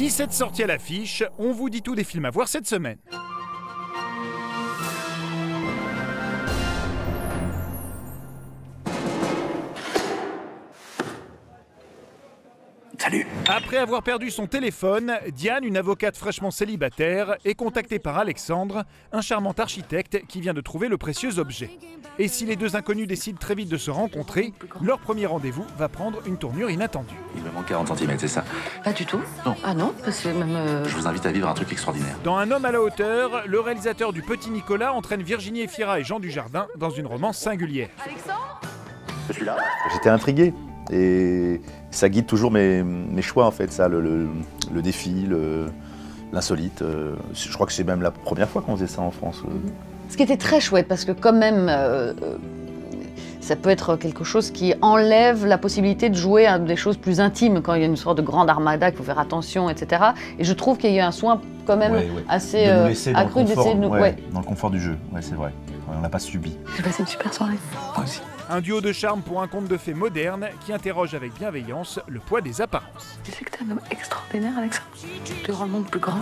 17 sorties à l'affiche, on vous dit tout des films à voir cette semaine. Salut Après avoir perdu son téléphone, Diane, une avocate fraîchement célibataire, est contactée par Alexandre, un charmant architecte qui vient de trouver le précieux objet. Et si les deux inconnus décident très vite de se rencontrer, leur premier rendez-vous va prendre une tournure inattendue. Il me manque 40 cm, c'est ça? Pas du tout Non. Ah non, parce que même. euh, Je vous invite à vivre un truc extraordinaire. Dans Un homme à la hauteur, le réalisateur du Petit Nicolas entraîne Virginie Efira et Jean Dujardin dans une romance singulière. Je suis là J'étais intrigué et ça guide toujours mes, choix en fait, ça, le, défi, l'insolite. euh, Je crois que c'est même la première fois qu'on faisait ça en France. euh. Ce qui était très chouette, parce que quand même, euh, ça peut être quelque chose qui enlève la possibilité de jouer à des choses plus intimes quand il y a une sorte de grande armada, qu'il faut faire attention, etc. Et je trouve qu'il y a eu un soin quand même Ouais, ouais. assez De nous euh, accru d'essayer de nous. ouais, ouais. dans le confort du jeu, ouais, c'est vrai. On l'a pas subi. J'ai passé une super soirée. Moi aussi. Un duo de charme pour un conte de fées moderne qui interroge avec bienveillance le poids des apparences. Tu sais que t'es un homme extraordinaire, Alexandre. Tu rends le monde plus grand.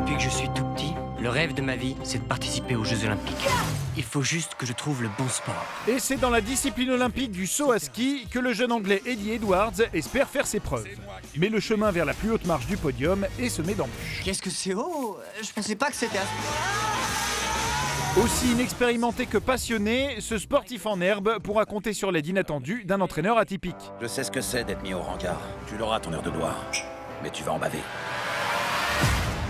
Depuis que je suis tout petit, le rêve de ma vie, c'est de participer aux Jeux Olympiques. Il faut juste que je trouve le bon sport. Et c'est dans la discipline olympique du saut à ski que le jeune anglais Eddie Edwards espère faire ses preuves. Mais le chemin vers la plus haute marche du podium est semé d'embûches. Qu'est-ce que c'est haut? Je pensais pas que c'était à... Aussi inexpérimenté que passionné, ce sportif en herbe pourra compter sur l'aide inattendue d'un entraîneur atypique. Je sais ce que c'est d'être mis au rencard. Tu l'auras ton heure de gloire. Mais tu vas en baver.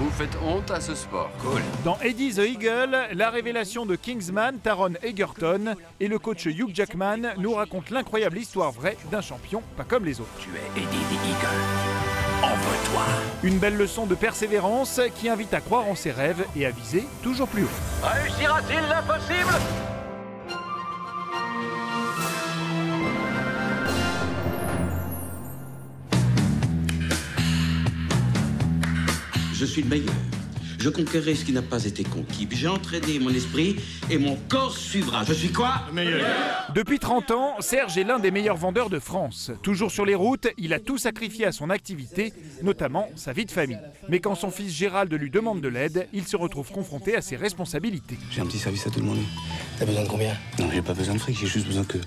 Vous faites honte à ce sport. Cool. Dans Eddie the Eagle, la révélation de Kingsman, Taron Egerton et le coach Hugh Jackman nous racontent l'incroyable histoire vraie d'un champion pas comme les autres. Tu es Eddie the Eagle. Envoie-toi. Une belle leçon de persévérance qui invite à croire en ses rêves et à viser toujours plus haut. Réussira-t-il l'impossible? Je suis le meilleur. Je conquérai ce qui n'a pas été conquis. J'ai entraîné mon esprit et mon corps suivra. Je suis quoi? Depuis 30 ans, Serge est l'un des meilleurs vendeurs de France. Toujours sur les routes, il a tout sacrifié à son activité, notamment sa vie de famille. Mais quand son fils Gérald lui demande de l'aide, il se retrouve confronté à ses responsabilités. J'ai un petit service à te demander. T'as besoin de combien? Non, j'ai pas besoin de fric, j'ai juste besoin que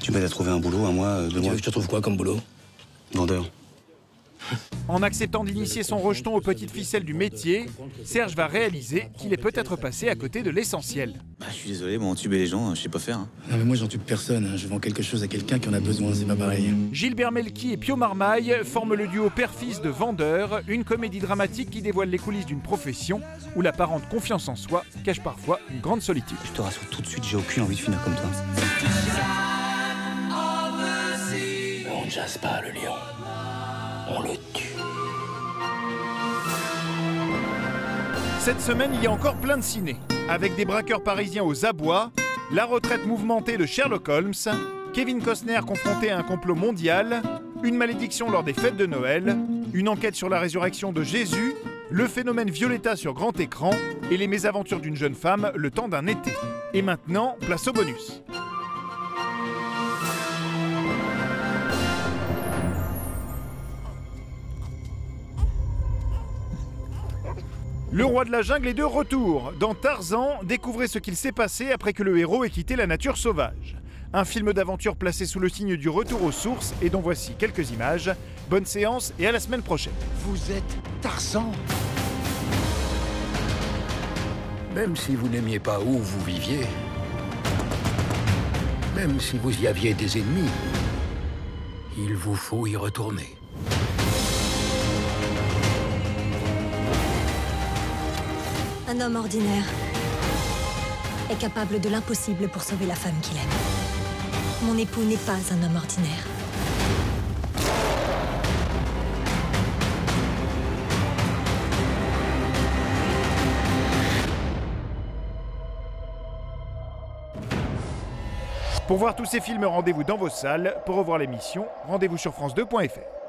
tu m'aides à trouver un boulot, un mois, euh, deux Tu mois. veux que je te trouve quoi comme boulot? Vendeur. En acceptant d'initier son rejeton aux petites ficelles du métier, Serge va réaliser qu'il est peut-être passé à côté de l'essentiel. Bah, je suis désolé, moi, entuber les gens, je sais pas faire. hein. Non mais moi j'en tue personne, hein. je vends quelque chose à quelqu'un qui en a besoin, c'est pas pareil. Gilbert Melki et Pio Marmaille forment le duo père-fils de Vendeur, une comédie dramatique qui dévoile les coulisses d'une profession où l'apparente confiance en soi cache parfois une grande solitude. Je te rassure tout de suite, j'ai aucune envie de finir comme toi. On ne chasse pas le lion, Cette semaine, il y a encore plein de ciné. Avec des braqueurs parisiens aux abois, la retraite mouvementée de Sherlock Holmes, Kevin Costner confronté à un complot mondial, une malédiction lors des fêtes de Noël, une enquête sur la résurrection de Jésus, le phénomène Violetta sur grand écran et les mésaventures d'une jeune femme le temps d'un été. Et maintenant, place au bonus. Le roi de la jungle est de retour. Dans Tarzan, découvrez ce qu'il s'est passé après que le héros ait quitté la nature sauvage. Un film d'aventure placé sous le signe du retour aux sources et dont voici quelques images. Bonne séance et à la semaine prochaine. Vous êtes Tarzan Même si vous n'aimiez pas où vous viviez, même si vous y aviez des ennemis, il vous faut y retourner. Un homme ordinaire est capable de l'impossible pour sauver la femme qu'il aime. Mon époux n'est pas un homme ordinaire. Pour voir tous ces films, rendez-vous dans vos salles. Pour revoir l'émission, rendez-vous sur France2.fr.